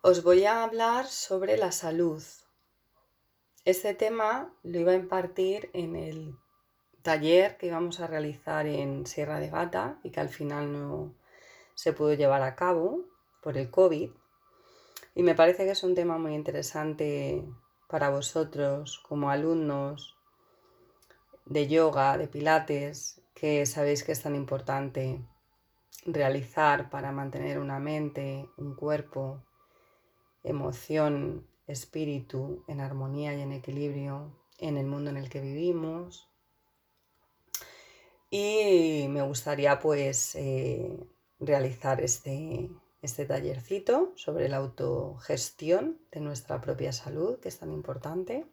Os voy a hablar sobre la salud. Este tema lo iba a impartir en el taller que íbamos a realizar en Sierra de Gata y que al final no se pudo llevar a cabo por el COVID. Y me parece que es un tema muy interesante para vosotros como alumnos de yoga, de pilates, que sabéis que es tan importante realizar para mantener una mente, un cuerpo, emoción, espíritu en armonía y en equilibrio en el mundo en el que vivimos. Y me gustaría pues eh, realizar este, este tallercito sobre la autogestión de nuestra propia salud, que es tan importante.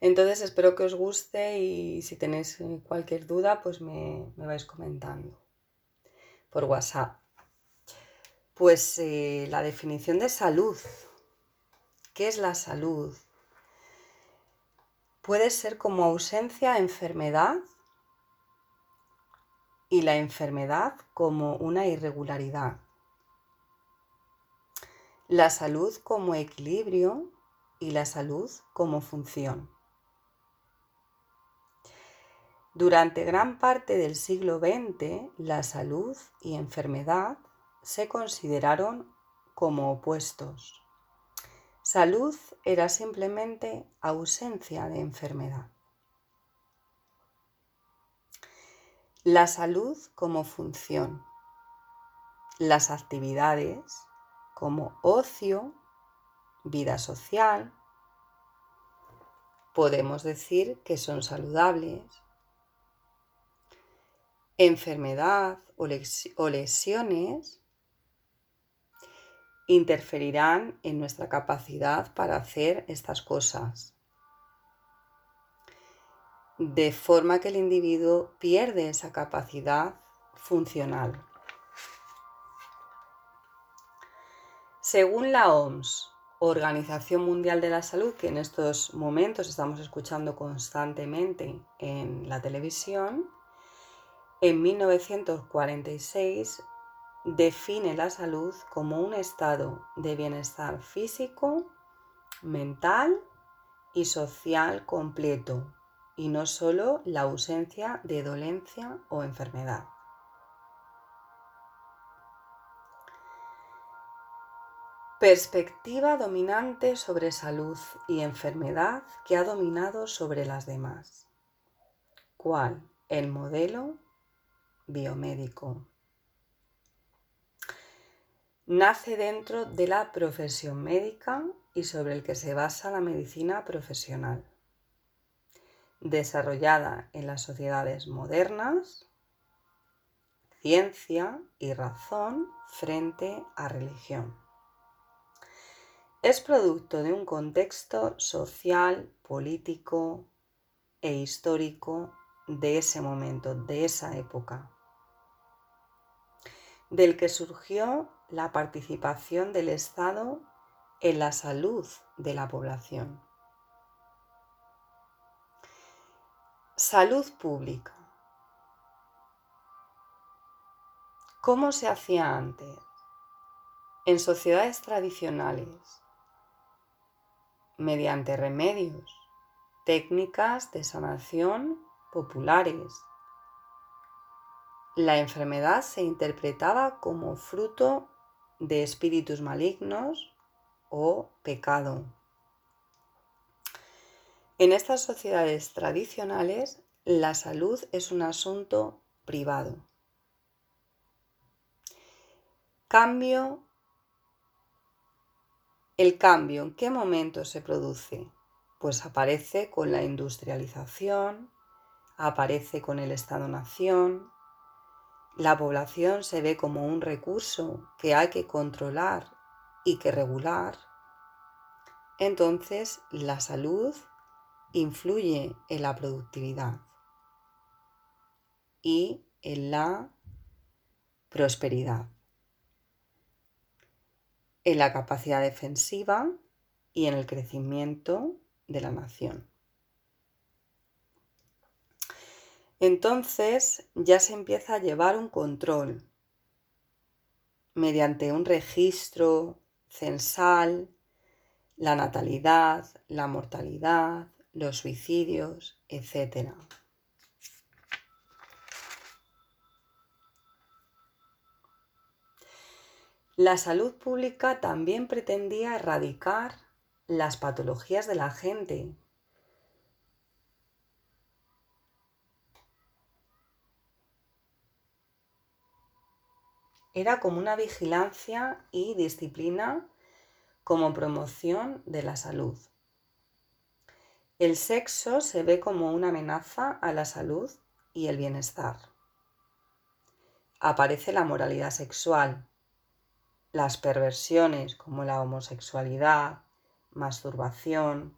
Entonces espero que os guste y si tenéis cualquier duda, pues me, vais comentando por WhatsApp. Pues eh, la definición de salud. ¿Qué es la salud? Puede ser como ausencia, enfermedad y la enfermedad como una irregularidad. La salud como equilibrio y la salud como función. Durante gran parte del siglo XX, la salud y enfermedad se consideraron como opuestos. Salud era simplemente ausencia de enfermedad. La salud como función. Las actividades como ocio, vida social. Podemos decir que son saludables enfermedad o, lesiones interferirán en nuestra capacidad para hacer estas cosas. De forma que el individuo pierde esa capacidad funcional. Según la OMS, Organización Mundial de la Salud, que en estos momentos estamos escuchando constantemente en la televisión, en 1946 define la salud como un estado de bienestar físico, mental y social completo y no solo la ausencia de dolencia o enfermedad. Perspectiva dominante sobre salud y enfermedad que ha dominado sobre las demás. ¿Cuál? El modelo biomédico. Nace dentro de la profesión médica y sobre el que se basa la medicina profesional, desarrollada en las sociedades modernas, ciencia y razón frente a religión. Es producto de un contexto social, político e histórico de ese momento, de esa época del que surgió la participación del Estado en la salud de la población. Salud pública. ¿Cómo se hacía antes? En sociedades tradicionales, mediante remedios, técnicas de sanación populares, la enfermedad se interpretaba como fruto de espíritus malignos o pecado. En estas sociedades tradicionales, la salud es un asunto privado. Cambio. El cambio, ¿en qué momento se produce? Pues aparece con la industrialización, aparece con el Estado-Nación, la población se ve como un recurso que hay que controlar y que regular, entonces la salud influye en la productividad y en la prosperidad, en la capacidad defensiva y en el crecimiento de la nación. Entonces ya se empieza a llevar un control. mediante un registro censal, la natalidad, la mortalidad, los suicidios, etc. La salud pública también pretendía erradicar las patologías de la gente. Era como una vigilancia y disciplina como promoción de la salud. El sexo se ve como una amenaza a la salud y el bienestar. Aparece la moralidad sexual, las perversiones como la homosexualidad, masturbación,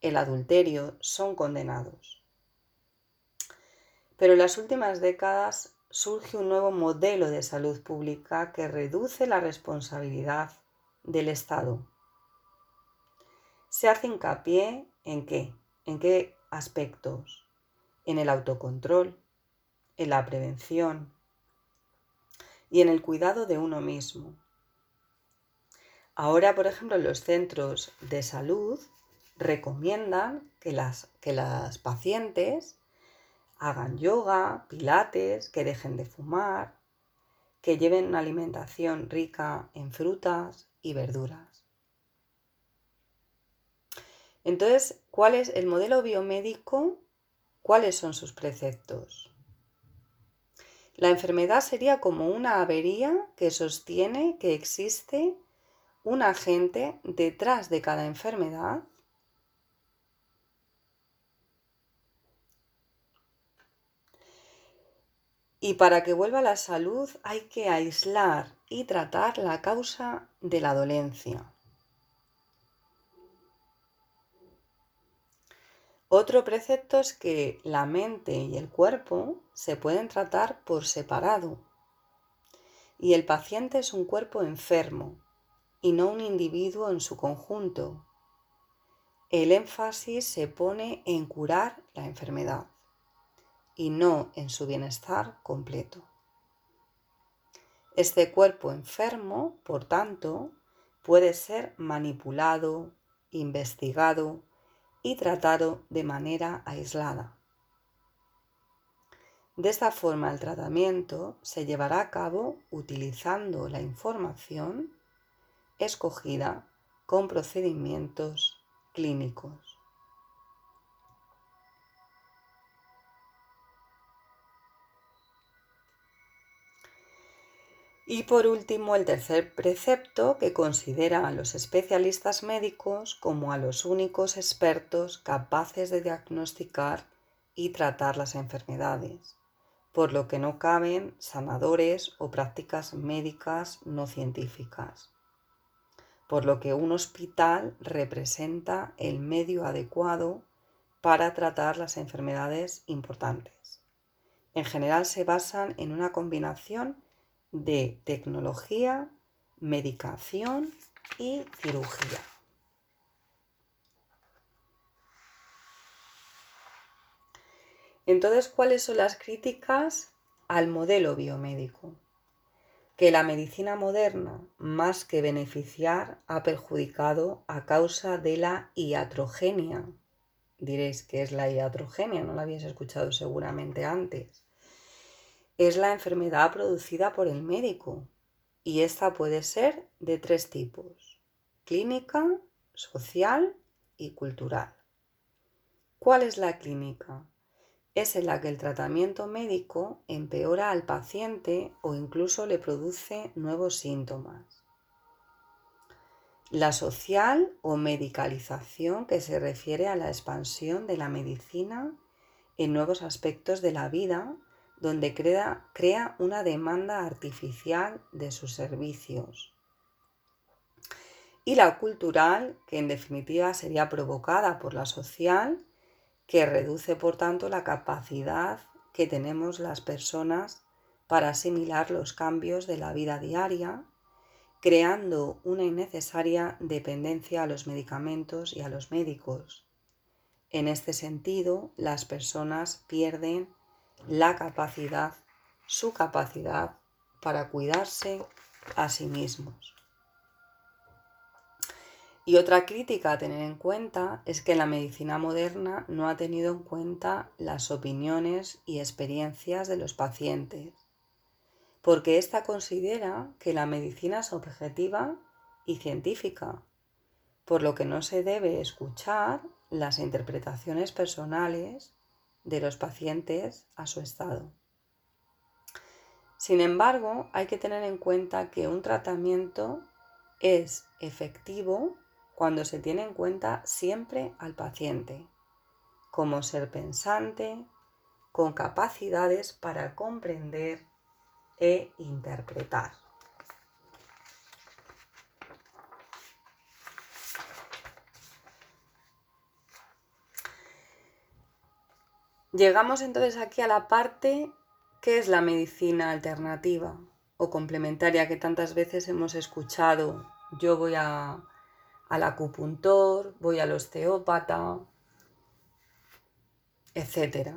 el adulterio son condenados. Pero en las últimas décadas surge un nuevo modelo de salud pública que reduce la responsabilidad del Estado. Se hace hincapié en qué, en qué aspectos, en el autocontrol, en la prevención y en el cuidado de uno mismo. Ahora, por ejemplo, los centros de salud recomiendan que las, que las pacientes hagan yoga, pilates, que dejen de fumar, que lleven una alimentación rica en frutas y verduras. Entonces, ¿cuál es el modelo biomédico? ¿Cuáles son sus preceptos? La enfermedad sería como una avería que sostiene que existe un agente detrás de cada enfermedad y para que vuelva la salud hay que aislar y tratar la causa de la dolencia. Otro precepto es que la mente y el cuerpo se pueden tratar por separado y el paciente es un cuerpo enfermo y no un individuo en su conjunto. El énfasis se pone en curar la enfermedad y no en su bienestar completo. Este cuerpo enfermo, por tanto, puede ser manipulado, investigado y tratado de manera aislada. De esta forma el tratamiento se llevará a cabo utilizando la información escogida con procedimientos clínicos. Y por último, el tercer precepto que considera a los especialistas médicos como a los únicos expertos capaces de diagnosticar y tratar las enfermedades, por lo que no caben sanadores o prácticas médicas no científicas por lo que un hospital representa el medio adecuado para tratar las enfermedades importantes. En general se basan en una combinación de tecnología, medicación y cirugía. Entonces, ¿cuáles son las críticas al modelo biomédico? que la medicina moderna, más que beneficiar, ha perjudicado a causa de la iatrogenia. Diréis, ¿qué es la iatrogenia? No la habéis escuchado seguramente antes. Es la enfermedad producida por el médico y esta puede ser de tres tipos, clínica, social y cultural. ¿Cuál es la clínica? es en la que el tratamiento médico empeora al paciente o incluso le produce nuevos síntomas. La social o medicalización que se refiere a la expansión de la medicina en nuevos aspectos de la vida donde crea, una demanda artificial de sus servicios. Y la cultural, que en definitiva sería provocada por la social que reduce por tanto la capacidad que tenemos las personas para asimilar los cambios de la vida diaria, creando una innecesaria dependencia a los medicamentos y a los médicos. En este sentido, las personas pierden la capacidad, su capacidad para cuidarse a sí mismos. Y otra crítica a tener en cuenta es que la medicina moderna no ha tenido en cuenta las opiniones y experiencias de los pacientes, porque ésta considera que la medicina es objetiva y científica, por lo que no se debe escuchar las interpretaciones personales de los pacientes a su estado. Sin embargo, hay que tener en cuenta que un tratamiento es efectivo cuando se tiene en cuenta siempre al paciente como ser pensante, con capacidades para comprender e interpretar. Llegamos entonces aquí a la parte que es la medicina alternativa o complementaria que tantas veces hemos escuchado. Yo voy a, al acupuntor, voy al osteópata, etc.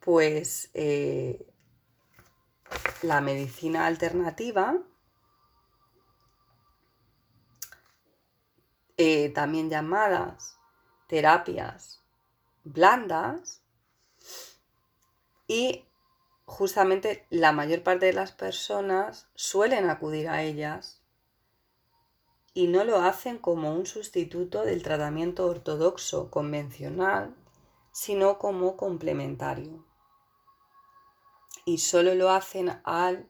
Pues eh, la medicina alternativa eh, también llamadas terapias blandas y justamente la mayor parte de las personas suelen acudir a ellas y no lo hacen como un sustituto del tratamiento ortodoxo convencional, sino como complementario. Y solo lo hacen al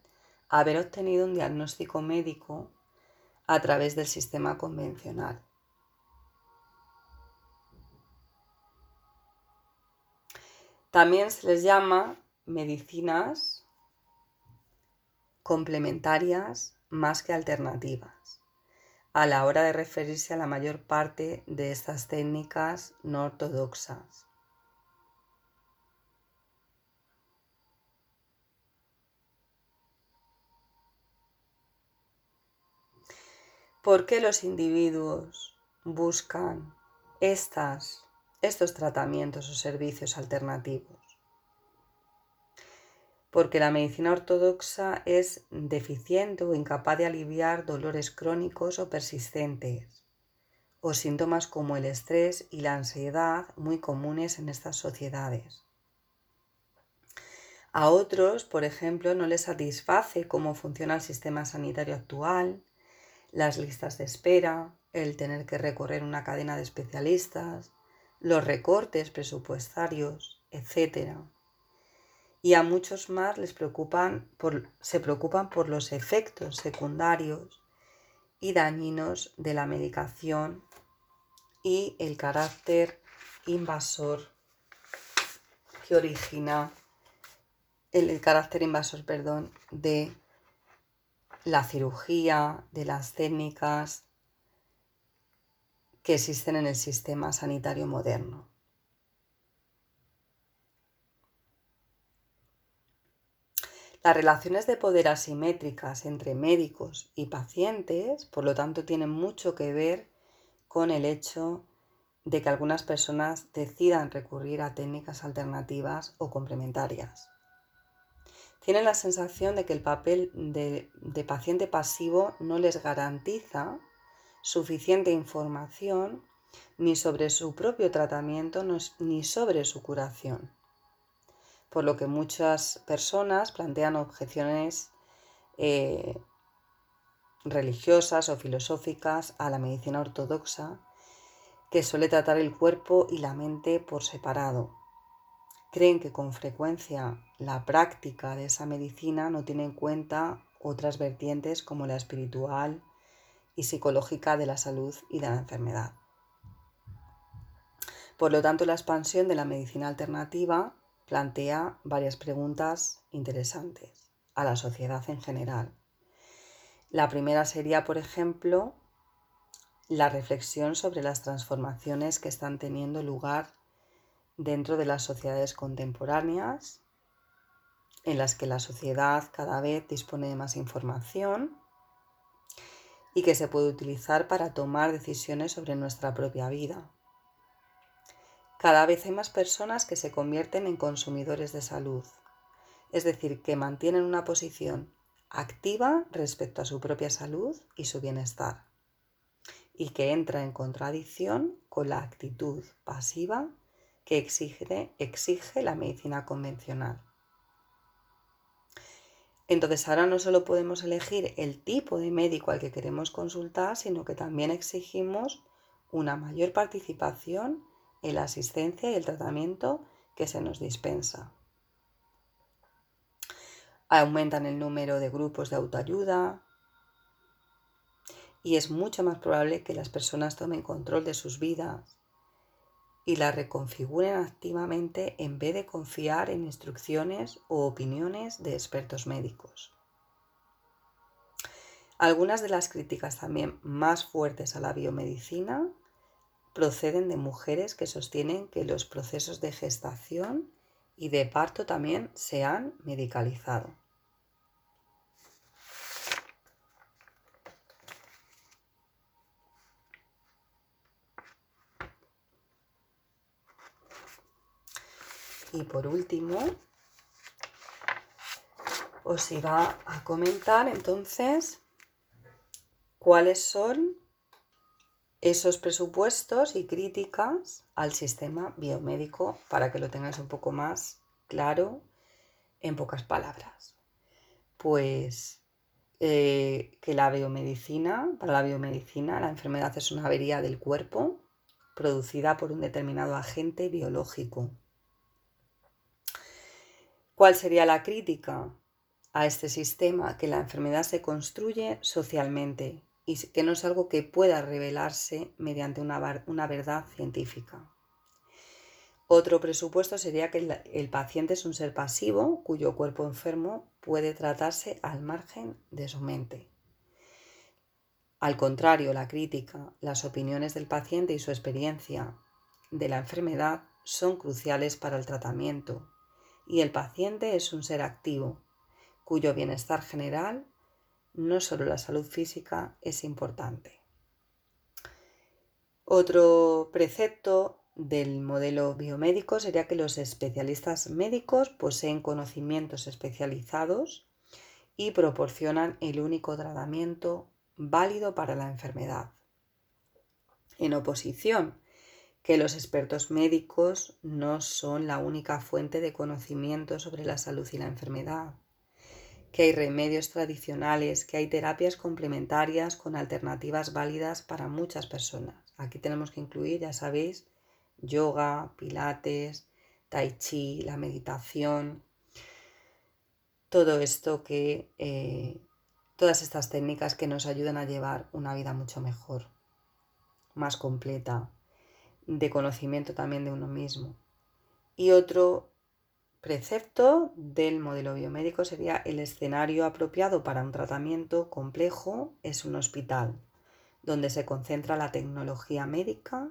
haber obtenido un diagnóstico médico a través del sistema convencional. También se les llama medicinas complementarias más que alternativas a la hora de referirse a la mayor parte de estas técnicas no ortodoxas. ¿Por qué los individuos buscan estas estos tratamientos o servicios alternativos. Porque la medicina ortodoxa es deficiente o incapaz de aliviar dolores crónicos o persistentes, o síntomas como el estrés y la ansiedad muy comunes en estas sociedades. A otros, por ejemplo, no les satisface cómo funciona el sistema sanitario actual, las listas de espera, el tener que recorrer una cadena de especialistas, los recortes presupuestarios, etc. Y a muchos más les preocupan se preocupan por los efectos secundarios y dañinos de la medicación y el carácter invasor que origina el, el carácter invasor, perdón, de la cirugía, de las técnicas que existen en el sistema sanitario moderno. Las relaciones de poder asimétricas entre médicos y pacientes, por lo tanto, tienen mucho que ver con el hecho de que algunas personas decidan recurrir a técnicas alternativas o complementarias. Tienen la sensación de que el papel de, de paciente pasivo no les garantiza suficiente información ni sobre su propio tratamiento ni sobre su curación. Por lo que muchas personas plantean objeciones eh, religiosas o filosóficas a la medicina ortodoxa que suele tratar el cuerpo y la mente por separado. Creen que con frecuencia la práctica de esa medicina no tiene en cuenta otras vertientes como la espiritual, y psicológica de la salud y de la enfermedad. Por lo tanto, la expansión de la medicina alternativa plantea varias preguntas interesantes a la sociedad en general. La primera sería, por ejemplo, la reflexión sobre las transformaciones que están teniendo lugar dentro de las sociedades contemporáneas, en las que la sociedad cada vez dispone de más información y que se puede utilizar para tomar decisiones sobre nuestra propia vida. Cada vez hay más personas que se convierten en consumidores de salud, es decir, que mantienen una posición activa respecto a su propia salud y su bienestar, y que entra en contradicción con la actitud pasiva que exige, exige la medicina convencional. Entonces ahora no solo podemos elegir el tipo de médico al que queremos consultar, sino que también exigimos una mayor participación en la asistencia y el tratamiento que se nos dispensa. Aumentan el número de grupos de autoayuda y es mucho más probable que las personas tomen control de sus vidas y la reconfiguren activamente en vez de confiar en instrucciones o opiniones de expertos médicos. Algunas de las críticas también más fuertes a la biomedicina proceden de mujeres que sostienen que los procesos de gestación y de parto también se han medicalizado. Y por último, os iba a comentar entonces cuáles son esos presupuestos y críticas al sistema biomédico para que lo tengáis un poco más claro en pocas palabras. Pues eh, que la biomedicina, para la biomedicina, la enfermedad es una avería del cuerpo producida por un determinado agente biológico ¿Cuál sería la crítica a este sistema? Que la enfermedad se construye socialmente y que no es algo que pueda revelarse mediante una, verdad científica. Otro presupuesto sería que el, el, paciente es un ser pasivo cuyo cuerpo enfermo puede tratarse al margen de su mente. Al contrario, la crítica, las opiniones del paciente y su experiencia de la enfermedad son cruciales para el tratamiento y el paciente es un ser activo, cuyo bienestar general, no solo la salud física, es importante. Otro precepto del modelo biomédico sería que los especialistas médicos poseen conocimientos especializados y proporcionan el único tratamiento válido para la enfermedad. En oposición, que los expertos médicos no son la única fuente de conocimiento sobre la salud y la enfermedad, que hay remedios tradicionales, que hay terapias complementarias con alternativas válidas para muchas personas. Aquí tenemos que incluir, ya sabéis, yoga, pilates, tai chi, la meditación, todo esto que, eh, todas estas técnicas que nos ayudan a llevar una vida mucho mejor, más completa, de conocimiento también de uno mismo. Y otro precepto del modelo biomédico sería el escenario apropiado para un tratamiento complejo es un hospital, donde se concentra la tecnología médica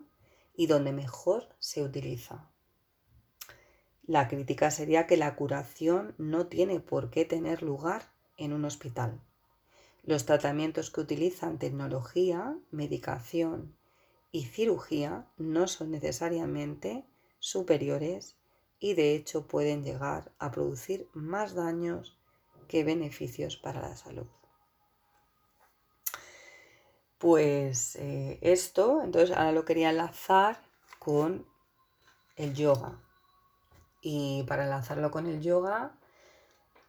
y donde mejor se utiliza. La crítica sería que la curación no tiene por qué tener lugar en un hospital. Los tratamientos que utilizan tecnología, medicación y cirugía no son necesariamente superiores y de hecho pueden llegar a producir más daños que beneficios para la salud. Pues eh, esto, entonces ahora lo quería enlazar con el yoga. Y para enlazarlo con el yoga,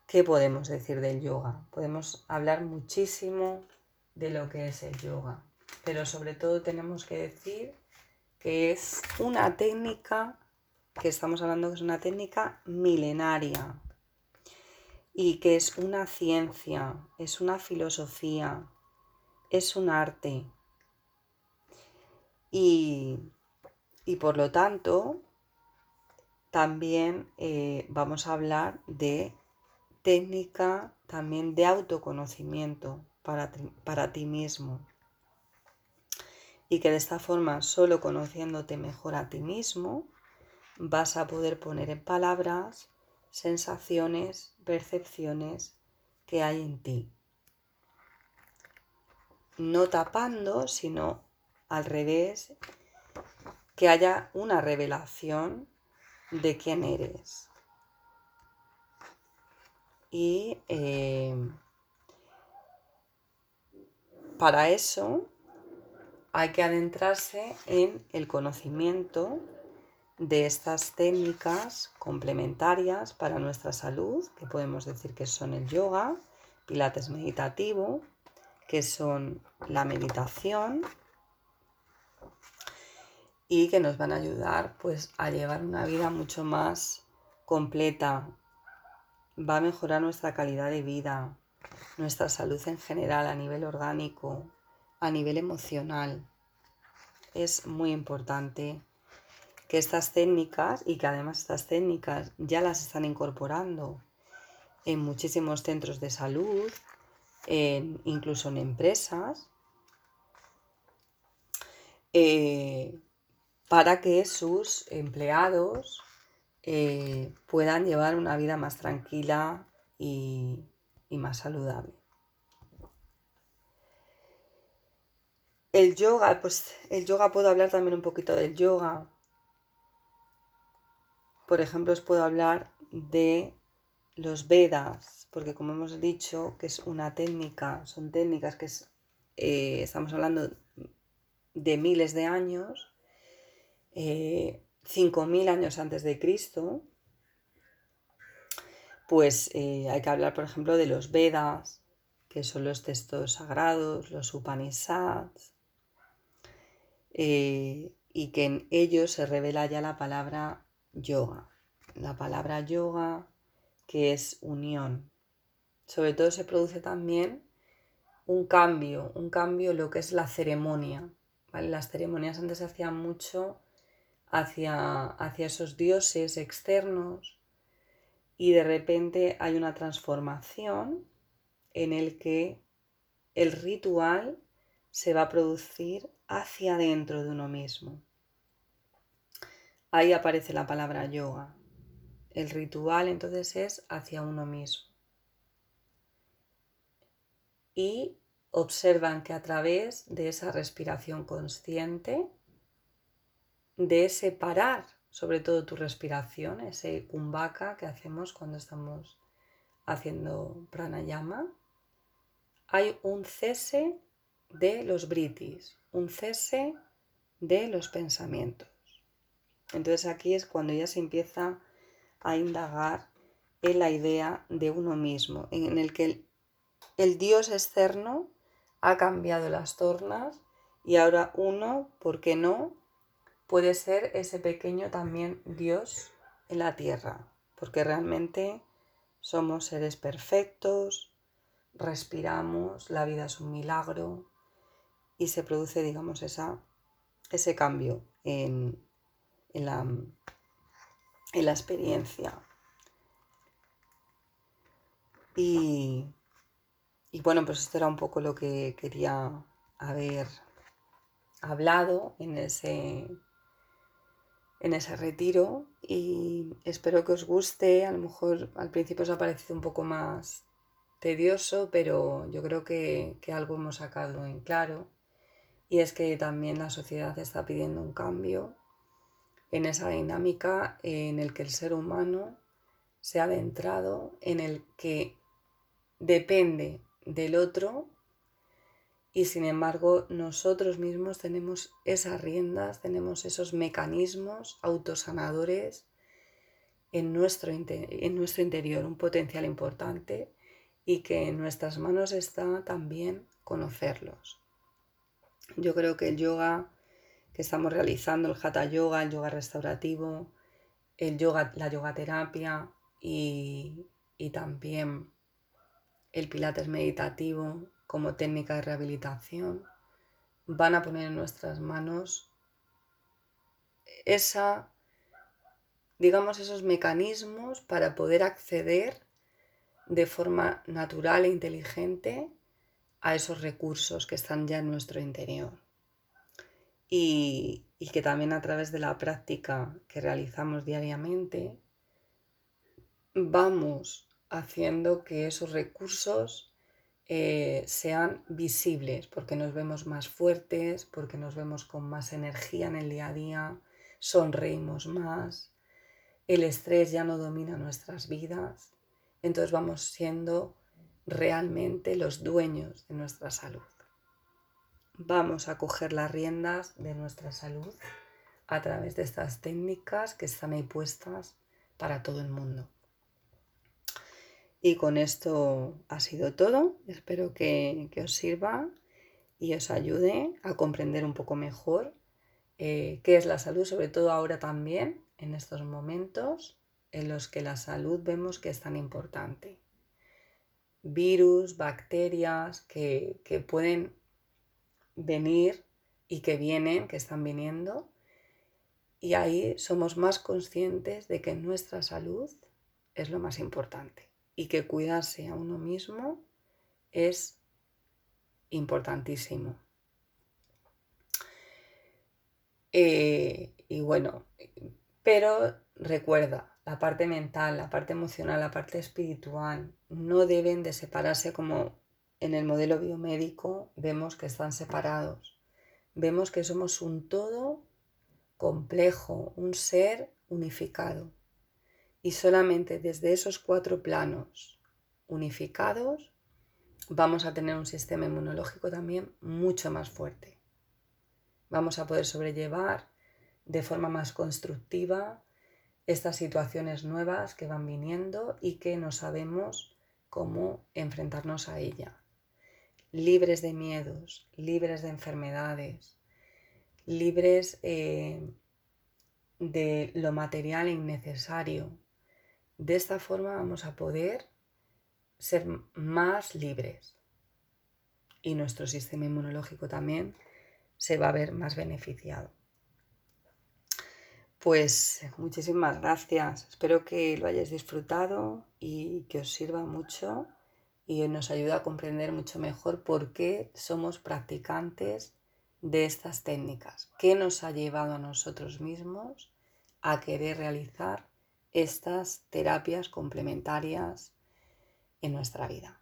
¿qué podemos decir del yoga? Podemos hablar muchísimo de lo que es el yoga pero sobre todo tenemos que decir que es una técnica, que estamos hablando que es una técnica milenaria y que es una ciencia, es una filosofía, es un arte. Y, por lo tanto, también eh, vamos a hablar de técnica, también de autoconocimiento para, para ti mismo y que de esta forma, solo conociéndote mejor a ti mismo, vas a poder poner en palabras sensaciones, percepciones que hay en ti. No tapando, sino al revés, que haya una revelación de quién eres. y eh, para eso hay que adentrarse en el conocimiento de estas técnicas complementarias para nuestra salud, que podemos decir que son el yoga, pilates meditativo, que son la meditación y que nos van a ayudar pues a llevar una vida mucho más completa. Va a mejorar nuestra calidad de vida, nuestra salud en general a nivel orgánico, a nivel emocional. Es muy importante que estas técnicas y que además estas técnicas ya las están incorporando en muchísimos centros de salud, incluso en empresas, eh, para que sus empleados eh, puedan llevar una vida más tranquila y más saludable. El yoga, pues el yoga puedo hablar también un poquito del yoga. Por ejemplo, os puedo hablar de los Vedas, porque como hemos dicho, que es una técnica, son técnicas que eh, estamos hablando de miles de años, eh, 5.000 años antes de Cristo, pues eh, hay que hablar, por ejemplo, de los Vedas, que son los textos sagrados, los Upanishads, eh, y que en ellos se revela ya la palabra yoga. La palabra yoga, que es unión. Sobre todo se produce también un cambio, un cambio en lo que es la ceremonia. Las ceremonias antes se hacían mucho hacia, hacia esos dioses externos y de repente hay una transformación en el que el ritual se va a producir hacia dentro de uno mismo. Ahí aparece la palabra yoga. El ritual entonces es hacia uno mismo. Y observan que a través de esa respiración consciente, de separar sobre todo tu respiración, ese kumbhaka que hacemos cuando estamos haciendo pranayama, hay un cese de los britis, un cese de los pensamientos. Entonces aquí es cuando ya se empieza a indagar en la idea de uno mismo, en el que el, el Dios externo ha cambiado las tornas y ahora uno, ¿por qué no?, puede ser ese pequeño también Dios en la tierra, porque realmente somos seres perfectos, respiramos, la vida es un milagro y se produce, digamos, esa, ese cambio en, la, en la experiencia. Y, y bueno, pues esto era un poco lo que quería haber hablado en ese en ese retiro y espero que os guste. A lo mejor al principio os ha parecido un poco más tedioso, pero yo creo que, algo hemos sacado en claro y es que también la sociedad está pidiendo un cambio en esa dinámica en el que el ser humano se ha adentrado, en el que depende del otro y sin embargo nosotros mismos tenemos esas riendas, tenemos esos mecanismos autosanadores en nuestro, en nuestro interior, un potencial importante y que en nuestras manos está también conocerlos. Yo creo que el yoga que estamos realizando, el hatha yoga, el yoga restaurativo, el yoga, la yoga terapia y, y también el pilates meditativo, como técnica de rehabilitación, van a poner en nuestras manos esa, digamos, esos mecanismos para poder acceder de forma natural e inteligente a esos recursos que están ya en nuestro interior. Y, y, que también a través de la práctica que realizamos diariamente vamos haciendo que esos recursos eh, sean visibles, porque nos vemos más fuertes, porque nos vemos con más energía en el día a día, sonreímos más, el estrés ya no domina nuestras vidas entonces vamos siendo realmente los dueños de nuestra salud. Vamos a coger las riendas de nuestra salud a través de estas técnicas que están ahí puestas para todo el mundo. Y con esto ha sido todo. Espero que, os sirva y os ayude a comprender un poco mejor eh, qué es la salud, sobre todo ahora también, en estos momentos en los que la salud vemos que es tan importante. Virus, bacterias que, que pueden venir y que vienen, que están viniendo. Y ahí somos más conscientes de que nuestra salud es lo más importante y que cuidarse a uno mismo es importantísimo. Eh, y bueno, pero recuerda, la parte mental, la parte emocional, la parte espiritual no deben de separarse como en el modelo biomédico vemos que están separados. Vemos que somos un todo complejo, un ser unificado. Y solamente desde esos cuatro planos unificados vamos a tener un sistema inmunológico también mucho más fuerte. Vamos a poder sobrellevar de forma más constructiva estas situaciones nuevas que van viniendo y que no sabemos cómo enfrentarnos a ella. Libres de miedos, libres de enfermedades, libres eh, de lo material innecesario. De esta forma vamos a poder ser más libres y nuestro sistema inmunológico también se va a ver más beneficiado. Pues muchísimas gracias. Espero que lo hayáis disfrutado y que os sirva mucho y nos ayude a comprender mucho mejor por qué somos practicantes de estas técnicas. ¿Qué nos ha llevado a nosotros mismos a querer realizar estas terapias complementarias en nuestra vida?